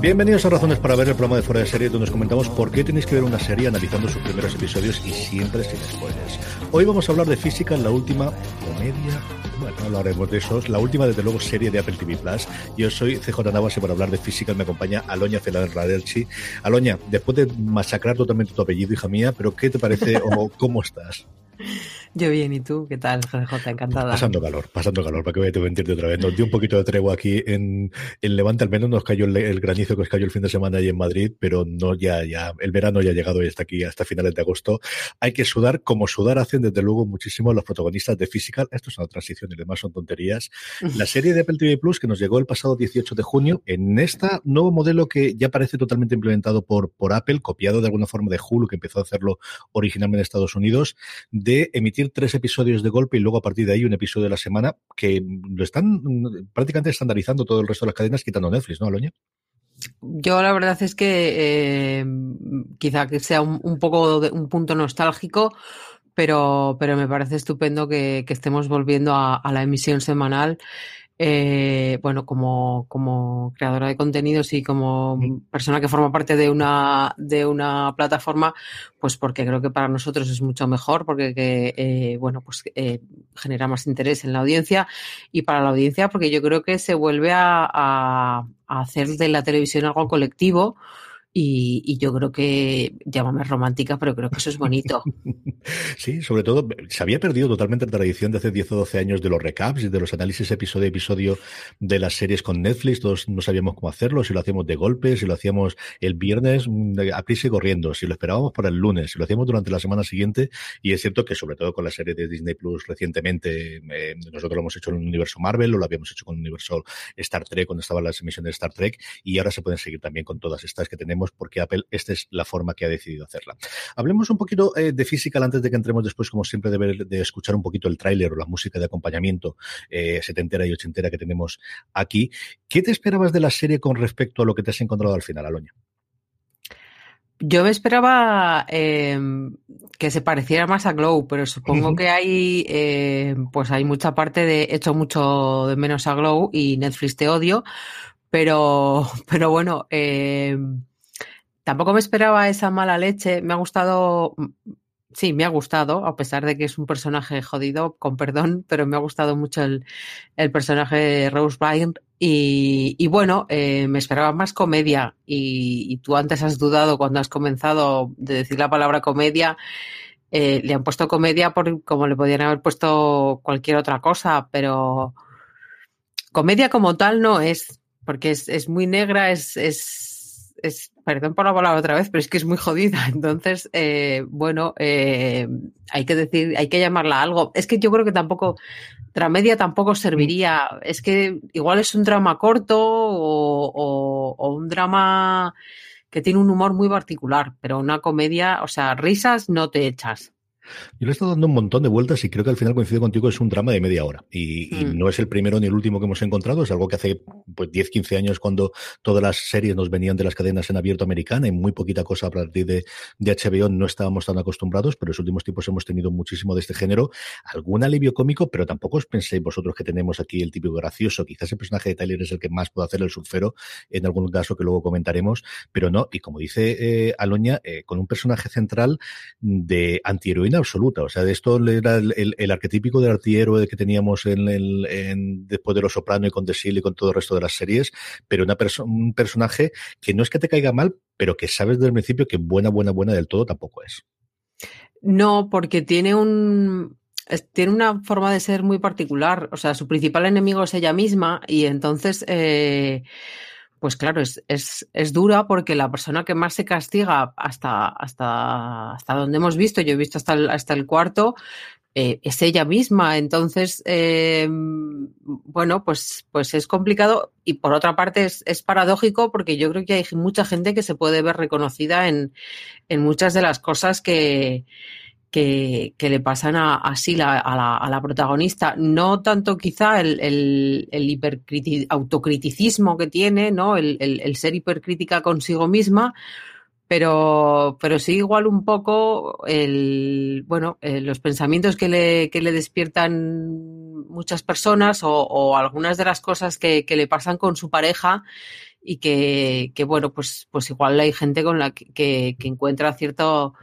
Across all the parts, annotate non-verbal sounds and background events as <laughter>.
Bienvenidos a Razones para ver el programa de Fuera de Serie, donde os comentamos por qué tenéis que ver una serie analizando sus primeros episodios y siempre sin spoilers. Hoy vamos a hablar de física, la última comedia. Bueno, hablaremos de eso. La última, desde luego, serie de Apple TV Plus. Yo soy CJ Navas y para hablar de física me acompaña Aloña Celar Radelchi. Aloña, después de masacrar totalmente tu apellido, hija mía, pero ¿qué te parece o <laughs> cómo estás? Yo bien, ¿y tú? ¿Qué tal, JJ? Encantada. Pasando calor, pasando calor, para que voy a mentirte otra vez. Nos dio un poquito de tregua aquí en, el Levante, al menos nos cayó el, granizo que os cayó el fin de semana ahí en Madrid, pero no ya, ya, el verano ya ha llegado y está aquí hasta finales de agosto. Hay que sudar, como sudar hacen desde luego muchísimo los protagonistas de Physical. Esto es una transición y demás son tonterías. La serie de Apple TV Plus que nos llegó el pasado 18 de junio en este nuevo modelo que ya parece totalmente implementado por, por Apple, copiado de alguna forma de Hulu, que empezó a hacerlo originalmente en Estados Unidos, de emitir tres episodios de golpe y luego a partir de ahí un episodio de la semana que lo están prácticamente estandarizando todo el resto de las cadenas quitando Netflix, ¿no, Aloña? Yo la verdad es que eh, quizá que sea un, poco de, un punto nostálgico, pero, pero me parece estupendo que, estemos volviendo a, la emisión semanal eh, bueno, como, como creadora de contenidos y como persona que forma parte de una, de una plataforma, pues porque creo que para nosotros es mucho mejor, porque eh, bueno, pues eh, genera más interés en la audiencia. Y para la audiencia porque yo creo que se vuelve a, a hacer de la televisión algo colectivo y, yo creo que, llámame romántica, pero creo que eso es bonito. <laughs> sí, sobre todo, se había perdido totalmente la tradición de hace 10 o 12 años de los recaps y de los análisis episodio a episodio de las series con Netflix. Todos no sabíamos cómo hacerlo, si lo hacíamos de golpe, si lo hacíamos el viernes mm, a prisa y corriendo, si lo esperábamos para el lunes, si lo hacíamos durante la semana siguiente. Y es cierto que, sobre todo con la serie de Disney Plus recientemente, eh, nosotros lo hemos hecho en el universo Marvel, o lo habíamos hecho con el universo Star Trek cuando estaban las emisiones de Star Trek, y ahora se pueden seguir también con todas estas que tenemos porque Apple esta es la forma que ha decidido hacerla. Hablemos un poquito eh, de Physical antes de que entremos después, como siempre, de, ver, de escuchar un poquito el tráiler o la música de acompañamiento eh, setentera y ochentera que tenemos aquí. ¿Qué te esperabas de la serie con respecto a lo que te has encontrado al final, Aloña? Yo me esperaba em, que se pareciera más a Glow, pero supongo que hay, em, pues hay mucha parte de hecho mucho de menos a Glow y Netflix te odio, pero, <laughs> pero bueno, eh, tampoco me esperaba esa mala leche. Me ha gustado, sí, me ha gustado, a pesar de que es un personaje jodido, con perdón, pero me ha gustado mucho el, personaje de Rose Byrne. Y, bueno, eh, me esperaba más comedia. Y, tú antes has dudado cuando has comenzado de decir la palabra comedia. eh, le han puesto comedia por como le podrían haber puesto cualquier otra cosa, pero comedia como tal no es, porque es, muy negra, es, es, perdón por la palabra otra vez, pero es que es muy jodida. <laughs> Entonces, eh, bueno, eh, hay que decir, hay que llamarla algo. Es que yo creo que tampoco, Dramedia tampoco serviría. Es que igual es un drama corto o, o un drama que tiene un humor muy particular, pero una comedia, o sea, risas no te echas. Yo le he estado dando un montón de vueltas y creo que al final coincido contigo, es un drama de media hora. Y, mm. y, no es el primero ni el último que hemos encontrado, es algo que hace pues 10, 15 años cuando todas las series nos venían de las cadenas en abierto americana y muy poquita cosa a partir de, de HBO no estábamos tan acostumbrados, pero en los últimos tiempos hemos tenido muchísimo de este género. Algún alivio cómico, pero tampoco os penséis vosotros que tenemos aquí el típico gracioso. Quizás el personaje de Tyler es el que más puede hacer el surfero en algún caso que luego comentaremos, pero no. Y como dice eh, Aloña, eh, con un personaje central de antiheroína absoluta. O sea, de esto era el, arquetípico del antihéroe que teníamos en, el, en, después de Los Soprano y con The Seal y con todo el resto de las series, pero una perso un personaje que no es que te caiga mal, pero que sabes desde el principio que buena, buena, buena del todo tampoco es. No, porque tiene un, tiene una forma de ser muy particular. O sea, su principal enemigo es ella misma y entonces, eh, pues claro, es, es, es, dura porque la persona que más se castiga hasta, hasta, hasta donde hemos visto, yo he visto hasta el, hasta el cuarto, eh, es ella misma. Entonces, eh, bueno, pues, pues es complicado y por otra parte es, es, paradójico porque yo creo que hay mucha gente que se puede ver reconocida en, en muchas de las cosas que, que, le pasan a, a Sila, a la, a la, protagonista. No tanto quizá el, el, el autocriticismo que tiene, ¿no? El, el, ser hipercrítica consigo misma, pero, pero sí igual un poco el, bueno, eh, los pensamientos que le, que le despiertan muchas personas o, o algunas de las cosas que, que, le pasan con su pareja y que, que, bueno, pues, pues igual hay gente con la que, que encuentra cierto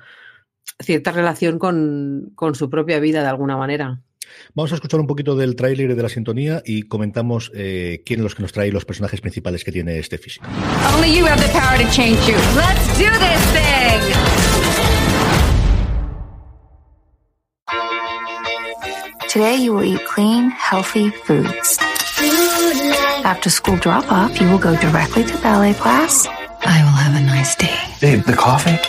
cierta relación con, con, su propia vida de alguna manera. Vamos a escuchar un poquito del tráiler y de la sintonía y comentamos eh, quién los que nos trae los personajes principales que tiene este físico. Only you have the power to change you. Let's do this thing. Today you will eat clean, healthy foods. After school drop off, you will go directly to ballet class. I will have a nice day. Babe, the coffee?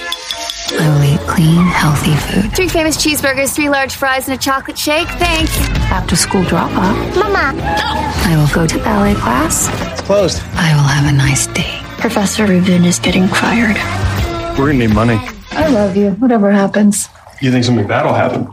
I will eat clean, healthy food. Three famous cheeseburgers, three large fries, and a chocolate shake. Thanks. After school drop off, Mama. I will go to ballet class. It's closed. I will have a nice day. Professor Rubin is getting fired. We're gonna need money. I love you, whatever happens. You think something bad will happen?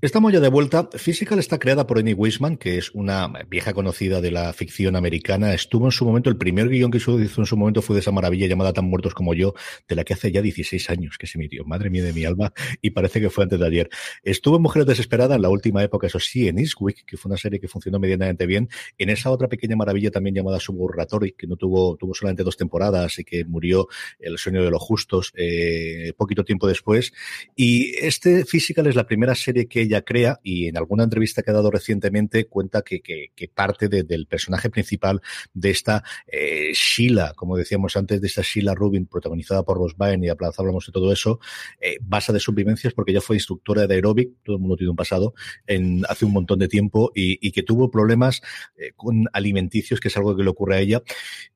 Estamos ya de vuelta. Physical está creada por Annie Weisman, que es una vieja conocida de la ficción americana. Estuvo en su momento, el primer guion que hizo en su momento fue de esa maravilla llamada Tan Muertos como yo, de la que hace ya 16 años que se emitió. Madre mía de mi alma, y parece que fue antes de ayer. Estuvo en Mujeres Desesperadas en la última época, eso sí, en Eastwick, que fue una serie que funcionó medianamente bien. En esa otra pequeña maravilla también llamada Suburratory, que no tuvo, tuvo solamente dos temporadas y que murió El sueño de los justos eh, poquito tiempo después. Y este Physical es la primera serie que ella crea y en alguna entrevista que ha dado recientemente cuenta que, parte de, del personaje principal de esta eh, Sheila, como decíamos antes, de esta Sheila Rubin, protagonizada por Ross Byrne y hablamos de todo eso, eh, basa de sus vivencias porque ella fue instructora de aeróbic, todo el mundo tiene un pasado, en, hace un montón de tiempo y, que tuvo problemas eh, con alimenticios, que es algo que le ocurre a ella.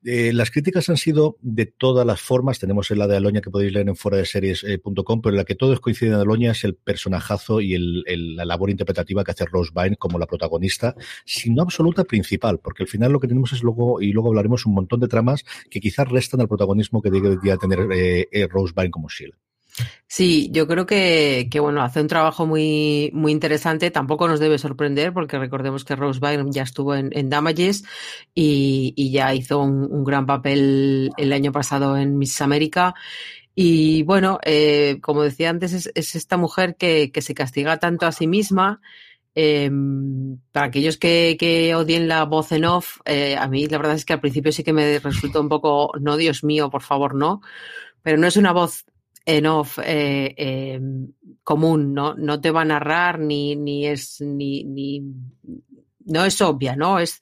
Eh, las críticas han sido de todas las formas, tenemos la de Aloña que podéis leer en fuera series.com, pero en la que todos coinciden en Aloña es el personajazo y el, la labor interpretativa que hace Rose Byrne como la protagonista, sino absoluta principal, porque al final lo que tenemos es luego, y luego hablaremos un montón de tramas que quizás restan al protagonismo que debería tener eh, eh, Rose Byrne como Sheila. Sí, yo creo que, bueno, hace un trabajo muy, muy interesante. Tampoco nos debe sorprender porque recordemos que Rose Byrne ya estuvo en, Damages y, y, ya hizo un, un, gran papel el año pasado en Miss América. Y bueno, eh, como decía antes, es, es esta mujer que, se castiga tanto a sí misma. Eh, para aquellos que, odien la voz en off, eh, a mí la verdad es que al principio sí que me resultó un poco, no Dios mío, por favor, no, pero no es una voz en off común, ¿no? No te va a narrar ni, ni es, ni, ni, no es obvia, ¿no? Es,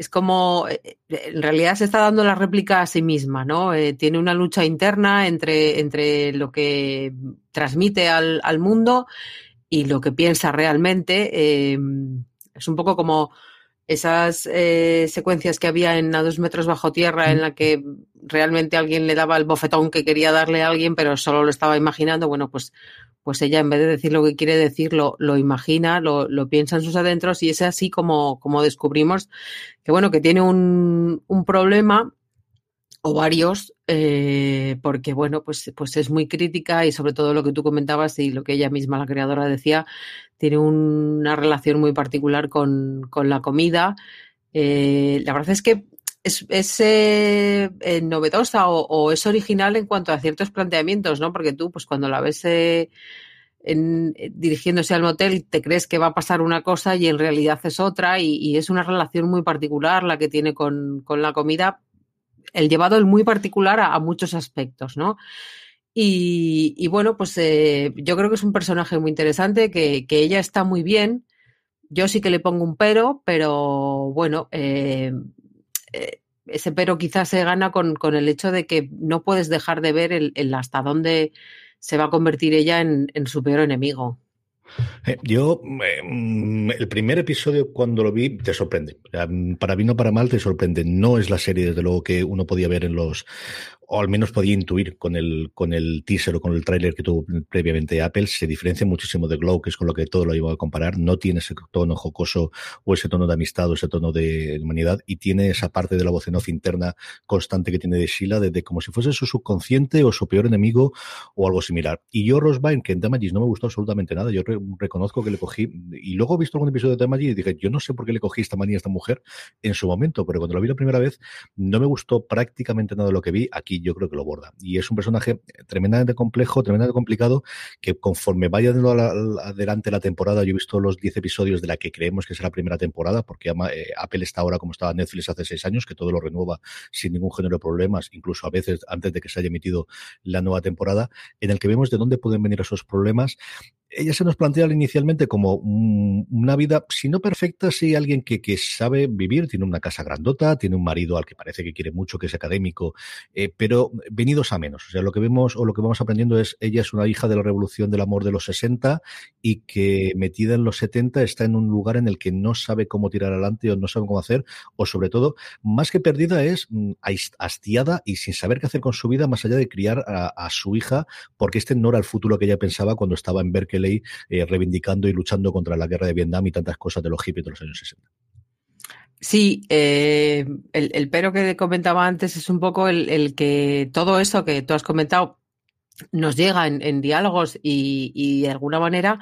es como, eh, en realidad se está dando la réplica a sí misma, ¿no? Eh, tiene una lucha interna entre, entre lo que transmite al, mundo y lo que piensa realmente. Em, es un poco como esas eh, secuencias que había en A dos metros bajo tierra en la que realmente alguien le daba el bofetón que quería darle a alguien, pero solo lo estaba imaginando. Bueno, pues pues ella en vez de decir lo que quiere decir, lo, imagina, lo, lo, piensa en sus adentros y es así como, como descubrimos que, bueno, que tiene un, un problema o varios, eh, porque, bueno, pues, pues es muy crítica y sobre todo lo que tú comentabas y lo que ella misma, la creadora, decía, tiene una relación muy particular con, con la comida. Eh, la verdad es que es, es eh, eh, novedosa o, es original en cuanto a ciertos planteamientos, ¿no? Porque tú, pues cuando la ves eh, dirigiéndose al motel, te crees que va a pasar una cosa y en realidad es otra y, es una relación muy particular la que tiene con, con la comida, el llevado el muy particular a, muchos aspectos, ¿no? Y, bueno, pues yo creo que es un personaje muy interesante, que, que, ella está muy bien. Yo sí que le pongo un pero, pero bueno, eh, eh, ese pero quizás se gana con, con, el hecho de que no puedes dejar de ver el, hasta dónde se va a convertir ella en, su peor enemigo. Eh, yo, eh, el primer episodio cuando lo vi te sorprende. Para bien o para mal te sorprende. No es la serie, desde luego, que uno podía ver en los o al menos podía intuir con el, con el teaser o con el tráiler que tuvo previamente Apple, se diferencia muchísimo de Glow, que es con lo que todo lo iba a comparar. No tiene ese tono jocoso o ese tono de amistad o ese tono de humanidad y tiene esa parte de la voz en off interna constante que tiene de Sheila, desde de como si fuese su subconsciente o su peor enemigo o algo similar. Y yo, Rosebine, que en Damages no me gustó absolutamente nada, yo re reconozco que le cogí, y luego he visto algún episodio de Damages y dije, yo no sé por qué le cogí esta manía a esta mujer en su momento, pero cuando lo vi la primera vez no me gustó prácticamente nada de lo que vi. Aquí yo creo que lo borda. Y es un personaje tremendamente complejo, tremendamente complicado, que conforme vaya adelante la temporada, yo he visto los 10 episodios de la que creemos que será la primera temporada, porque eh, Apple está ahora como estaba Netflix hace seis años, que todo lo renueva sin ningún género de problemas, incluso a veces antes de que se haya emitido la nueva temporada, en el que vemos de dónde pueden venir esos problemas ella se nos plantea inicialmente como una vida, si no perfecta, sí alguien que, que, sabe vivir, tiene una casa grandota, tiene un marido al que parece que quiere mucho, que es académico, eh, pero venidos a menos. O sea, lo que vemos o lo que vamos aprendiendo es, ella es una hija de la revolución del amor de los 60 y que metida en los 70 está en un lugar en el que no sabe cómo tirar adelante o no sabe cómo hacer, o sobre todo, más que perdida es mm, hastiada y sin saber qué hacer con su vida más allá de criar a, a su hija, porque este no era el futuro que ella pensaba cuando estaba en Berkeley ley eh, reivindicando y luchando contra la guerra de Vietnam y tantas cosas de los hippies de los años 60. Sí, eh, el, pero que comentaba antes es un poco el, que todo eso que tú has comentado nos llega en, diálogos y, de alguna manera,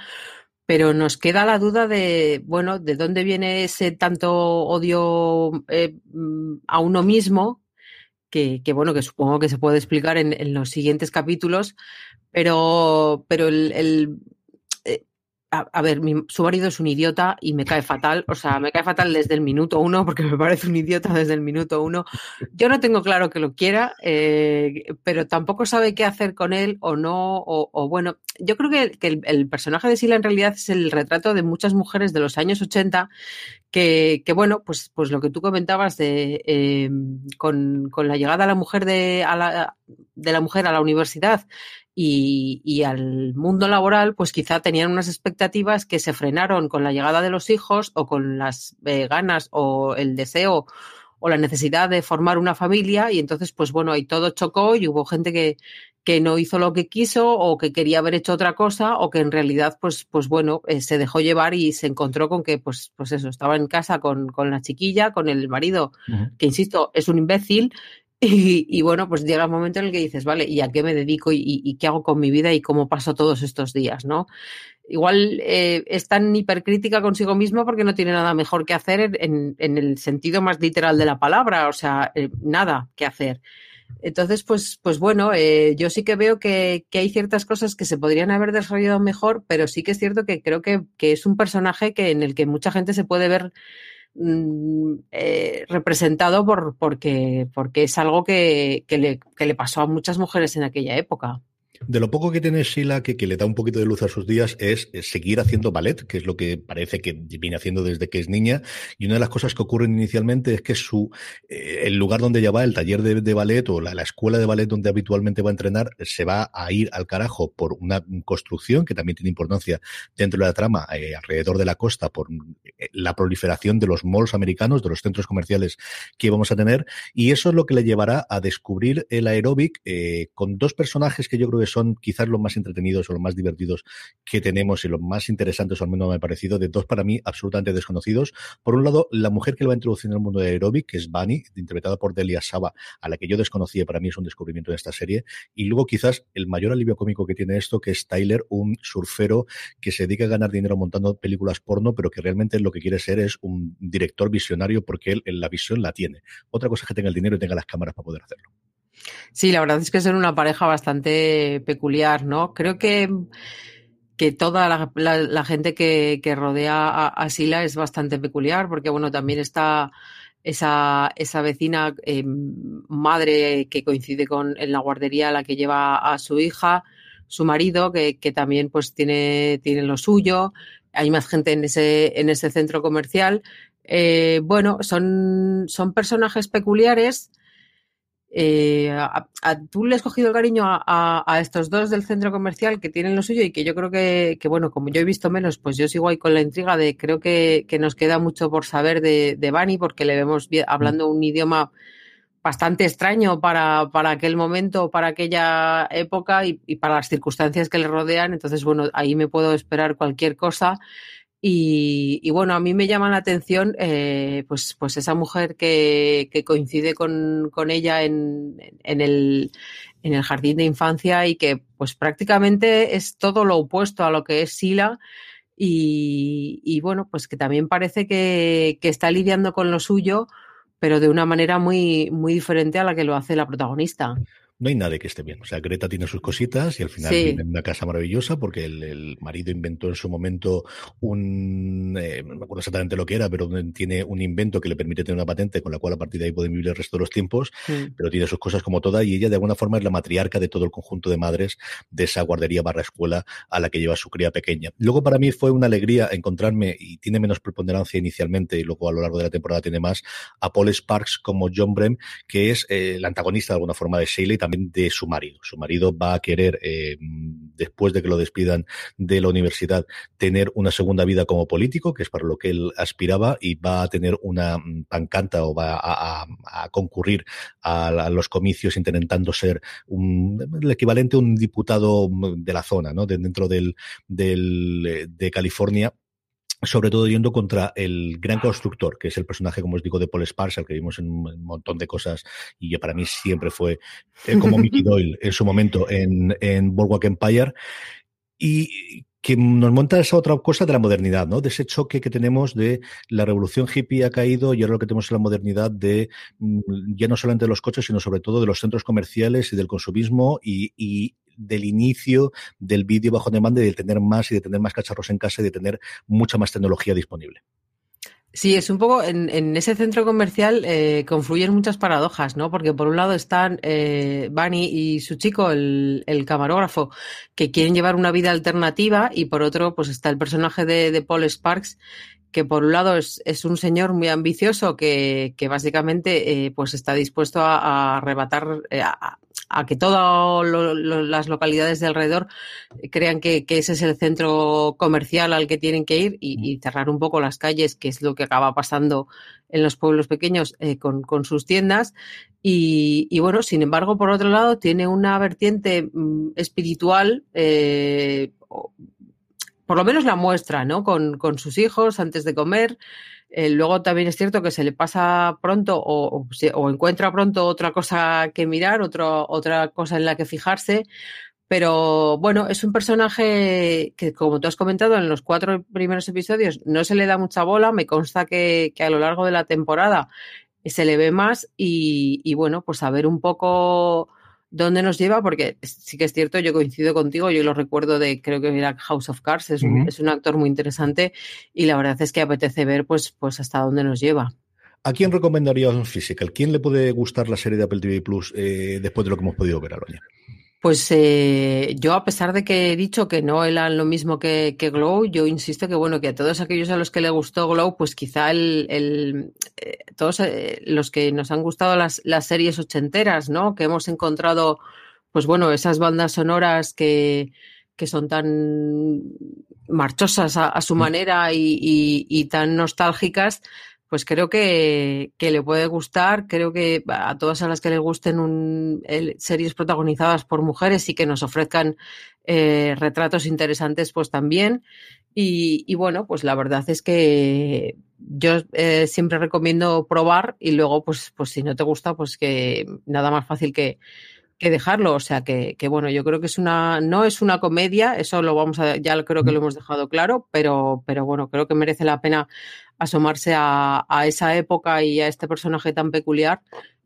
pero nos queda la duda de, bueno, de dónde viene ese tanto odio eh, a uno mismo, que, bueno, que supongo que se puede explicar en, los siguientes capítulos, pero, pero el a, ver, su marido es un idiota y me cae fatal, o sea, me cae fatal desde el minuto uno porque me parece un idiota desde el minuto uno. Yo no tengo claro que lo quiera, eh, pero tampoco sabe qué hacer con él o no, o, bueno, yo creo que, el, personaje de Sila en realidad es el retrato de muchas mujeres de los años 80 que, bueno, pues, pues lo que tú comentabas de eh, con, con, la llegada a la mujer de, a la, de la mujer a la universidad y, y, al mundo laboral, pues quizá tenían unas expectativas que se frenaron con la llegada de los hijos o con las eh, ganas o el deseo o la necesidad de formar una familia y entonces, pues bueno, ahí todo chocó y hubo gente que, que no hizo lo que quiso o que quería haber hecho otra cosa o que en realidad, pues, pues bueno, eh, se dejó llevar y se encontró con que, pues, pues eso, estaba en casa con, con la chiquilla, con el marido, uh -huh. que insisto, es un imbécil y, bueno, pues llega un momento en el que dices, vale, ¿y a qué me dedico y, y, qué hago con mi vida y cómo paso todos estos días, no? Igual eh, es tan hipercrítica consigo mismo porque no tiene nada mejor que hacer en, en el sentido más literal de la palabra, o sea, eh, nada que hacer. Entonces, pues, pues bueno, eh, yo sí que veo que, que, hay ciertas cosas que se podrían haber desarrollado mejor, pero sí que es cierto que creo que, que es un personaje que en el que mucha gente se puede ver Mm, eh, representado por, porque, porque es algo que, que, le, que le pasó a muchas mujeres en aquella época. De lo poco que tiene Sheila, que, le da un poquito de luz a sus días, es, seguir haciendo ballet, que es lo que parece que viene haciendo desde que es niña. Y una de las cosas que ocurren inicialmente es que su eh, el lugar donde ella va, el taller de, ballet o la, la, escuela de ballet donde habitualmente va a entrenar, se va a ir al carajo por una construcción que también tiene importancia dentro de la trama, eh, alrededor de la costa, por eh, la proliferación de los malls americanos, de los centros comerciales que vamos a tener. Y eso es lo que le llevará a descubrir el aeróbic con dos personajes que yo creo que son quizás los más entretenidos o los más divertidos que tenemos y los más interesantes, o al menos me ha parecido, de dos para mí absolutamente desconocidos. Por un lado, la mujer que le va a introducir en el mundo de aeróbic, que es Bunny, interpretada por Delia Saba, a la que yo desconocía, para mí es un descubrimiento de esta serie. Y luego quizás el mayor alivio cómico que tiene esto, que es Tyler, un surfero que se dedica a ganar dinero montando películas porno, pero que realmente lo que quiere ser es un director visionario porque él en la visión la tiene. Otra cosa es que tenga el dinero y tenga las cámaras para poder hacerlo. Sí, la verdad es que son una pareja bastante peculiar, ¿no? Creo que, que toda la, gente que, rodea a, Sila es bastante peculiar, porque bueno, también está esa, esa vecina eh, madre que coincide con en la guardería a la que lleva a su hija, su marido, que, que también pues tiene, tiene lo suyo. Hay más gente en ese, en ese centro comercial. Eh, bueno, son, son personajes peculiares eh, a, tú le has cogido el cariño a, estos dos del centro comercial que tienen lo suyo y que yo creo que, bueno, como yo he visto menos, pues yo sigo ahí con la intriga de creo que, nos queda mucho por saber de, de Bani porque le vemos hablando un idioma bastante extraño para, para aquel momento, para aquella época y, y, para las circunstancias que le rodean. Entonces, bueno, ahí me puedo esperar cualquier cosa. Y, bueno, a mí me llama la atención eh, pues, pues esa mujer que, que coincide con, con ella en, en, el, en el jardín de infancia y que pues prácticamente es todo lo opuesto a lo que es Sila. Y, y bueno, pues que también parece que, que está lidiando con lo suyo, pero de una manera muy, muy diferente a la que lo hace la protagonista no hay nadie que esté bien. O sea, Greta tiene sus cositas y al final vive en una casa maravillosa porque el, marido inventó en su momento un, eh, no me acuerdo exactamente lo que era, pero tiene un invento que le permite tener una patente con la cual a partir de ahí puede vivir el resto de los tiempos, pero tiene sus cosas como toda y ella de alguna forma es la matriarca de todo el conjunto de madres de esa guardería barra escuela a la que lleva su cría pequeña. Luego para mí fue una alegría encontrarme y tiene menos preponderancia inicialmente y luego a lo largo de la temporada tiene más a Paul Sparks como John Brem, que es eh, el antagonista de alguna forma de Shayla y de su marido. Su marido va a querer, eh, después de que lo despidan de la universidad, tener una segunda vida como político, que es para lo que él aspiraba, y va a tener una mm, pancanta o va a, concurrir a, los comicios intentando ser un, el equivalente a un diputado mm, de la zona, ¿no? dentro del, del, eh, de California sobre todo yendo contra el gran constructor, que es el personaje, como os digo, de Paul Sparks, al que vimos en un montón de cosas, y que para mí siempre fue eh, como <laughs> Mickey Doyle en su momento en, en Boardwalk Empire, y que nos monta esa otra cosa de la modernidad, ¿no? De ese choque que tenemos de la revolución hippie ha caído y ahora lo que tenemos es la modernidad de mm, ya no solamente de los coches, sino sobre todo de los centros comerciales y del consumismo y, y del inicio del vídeo bajo demanda y de tener más y de tener más cacharros en casa y de tener mucha más tecnología disponible. Sí, es un poco en, ese centro comercial eh, confluyen muchas paradojas, ¿no? Porque por un lado están eh, Bunny y su chico, el, camarógrafo, que quieren llevar una vida alternativa, y por otro, pues está el personaje de, de Paul Sparks, que por un lado es, un señor muy ambicioso que, básicamente eh, pues está dispuesto a, arrebatar, eh, a que todas las localidades de alrededor crean que, ese es el centro comercial al que tienen que ir y, cerrar un poco las calles, que es lo que acaba pasando en los pueblos pequeños eh, con, sus tiendas. Y, bueno, sin embargo, por otro lado, tiene una vertiente mm, espiritual. Eh, por lo menos la muestra, ¿no? Con, con sus hijos antes de comer, eh, luego también es cierto que se le pasa pronto o, o, encuentra pronto otra cosa que mirar, otra cosa en la que fijarse. Pero bueno, es un personaje que, como tú has comentado en los cuatro primeros episodios, no se le da mucha bola. Me consta que, a lo largo de la temporada se le ve más y, y bueno, pues a ver un poco dónde nos lleva, porque sí que es cierto, yo coincido contigo, yo lo recuerdo de, creo que era House of Cards, es, un, es un actor muy interesante y la verdad es que apetece ver pues, pues hasta dónde nos lleva. ¿A quién recomendarías un Physical? ¿Quién le puede gustar la serie de Apple TV Plus eh, después de lo que hemos podido ver, Aloña? Pues eh, yo, a pesar de que he dicho que no eran lo mismo que, que, Glow, yo insisto que bueno, que a todos aquellos a los que le gustó Glow, pues quizá el, el eh, todos eh, los que nos han gustado las, las series ochenteras, ¿no? Que hemos encontrado, pues bueno, esas bandas sonoras que, que son tan marchosas a, a su mm. manera y, y, y, tan nostálgicas, pues creo que, que, le puede gustar. Creo que a todas a las que les gusten un, series protagonizadas por mujeres y que nos ofrezcan eh, retratos interesantes, pues también. Y, y, bueno, pues la verdad es que yo eh, siempre recomiendo probar y luego, pues, pues si no te gusta, pues que nada más fácil que, que dejarlo. O sea que, que, bueno, yo creo que es una, no es una comedia, eso lo vamos a, ya creo que lo hemos dejado claro, pero, pero bueno, creo que merece la pena asomarse a, a esa época y a este personaje tan peculiar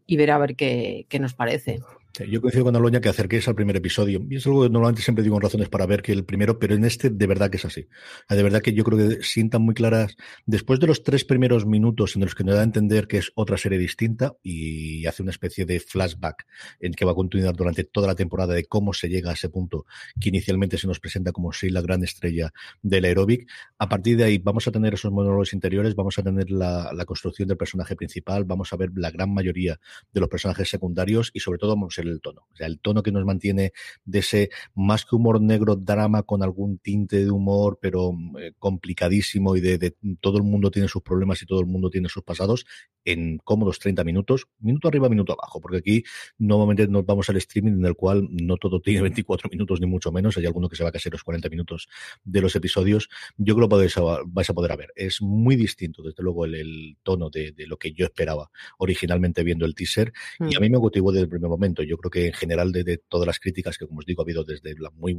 y ver a ver qué, qué nos parece. Yo coincido con Aloña que acerquéis al primer episodio. Y es algo que normalmente siempre digo en razones para ver que el primero, pero en este de verdad que es así. De verdad que yo creo que sientan muy claras, después de los tres primeros minutos en los que nos da a entender que es otra serie distinta y hace una especie de flashback en que va a continuar durante toda la temporada de cómo se llega a ese punto que inicialmente se nos presenta como si la gran estrella del aeróbic. A partir de ahí vamos a tener esos monólogos interiores, vamos a tener la, la construcción del personaje principal, vamos a ver la gran mayoría de los personajes secundarios y sobre todo vamos a el tono. O sea, el tono que nos mantiene de ese más que humor negro, drama con algún tinte de humor, pero eh, complicadísimo y de, de, todo el mundo tiene sus problemas y todo el mundo tiene sus pasados en cómodos 30 minutos, minuto arriba, minuto abajo, porque aquí nuevamente nos vamos al streaming en el cual no todo tiene 24 minutos ni mucho menos, hay alguno que se va a casi los 40 minutos de los episodios. Yo creo que vais a, vais a poder ver. Es muy distinto, desde luego, el, el tono de, de, lo que yo esperaba originalmente viendo el teaser mm. y a mí me motivó desde el primer momento. Yo creo que en general de, de, todas las críticas que, como os digo, ha habido desde las muy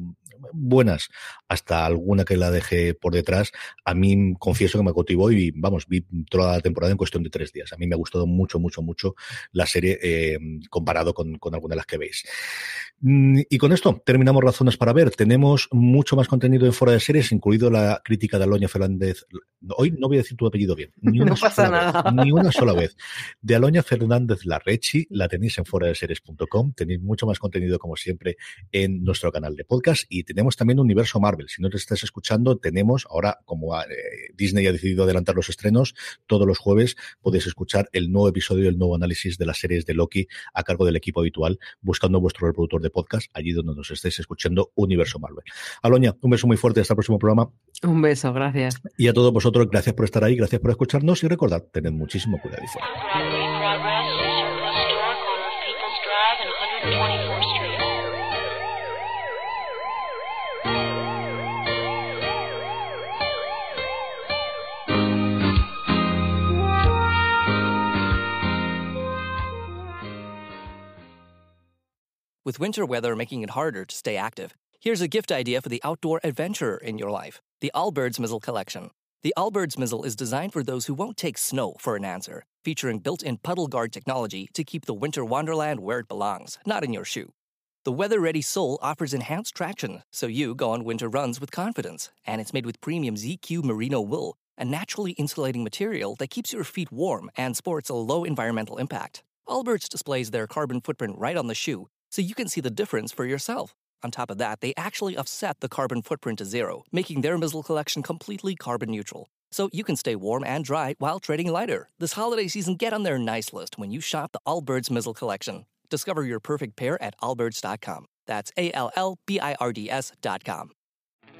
buenas hasta alguna que la dejé por detrás, a mí confieso que me cautivó y vamos, vi toda la temporada en cuestión de tres días. A mí me ha gustado mucho, mucho, mucho la serie eh, comparado con, con alguna de las que veis. Mm, y con esto terminamos razones para ver. Tenemos mucho más contenido en fuera de series, incluido la crítica de Aloña Fernández. Hoy no voy a decir tu apellido bien. Ni <laughs> una no pasa nada. Vez, ni una sola vez. De Aloña Fernández Larrechi, la tenéis en fuera de series.com. Tenéis mucho más contenido, como siempre, en nuestro canal de podcast. Y tenemos también Universo Marvel. Si no te estás escuchando, tenemos ahora, como eh, Disney ha decidido adelantar los estrenos, todos los jueves podéis escuchar el nuevo episodio, el nuevo análisis de las series de Loki a cargo del equipo habitual, buscando vuestro reproductor de podcast allí donde nos estéis escuchando Universo Marvel. Aloña, un beso muy fuerte hasta el próximo programa. Un beso, gracias. Y a todos vosotros, gracias por estar ahí, gracias por escucharnos y recordad, tened muchísimo cuidado y fuera. With winter weather making it harder to stay active, here's a gift idea for the outdoor adventurer in your life the Allbirds Mizzle Collection. The Allbirds Mizzle is designed for those who won't take snow for an answer, featuring built in puddle guard technology to keep the winter wonderland where it belongs, not in your shoe. The weather ready sole offers enhanced traction, so you go on winter runs with confidence, and it's made with premium ZQ merino wool, a naturally insulating material that keeps your feet warm and sports a low environmental impact. Allbirds displays their carbon footprint right on the shoe so you can see the difference for yourself. On top of that, they actually offset the carbon footprint to zero, making their Mizzle collection completely carbon neutral. So you can stay warm and dry while trading lighter. This holiday season, get on their nice list when you shop the Allbirds Mizzle collection. Discover your perfect pair at allbirds.com. That's A L L B I R D S.com.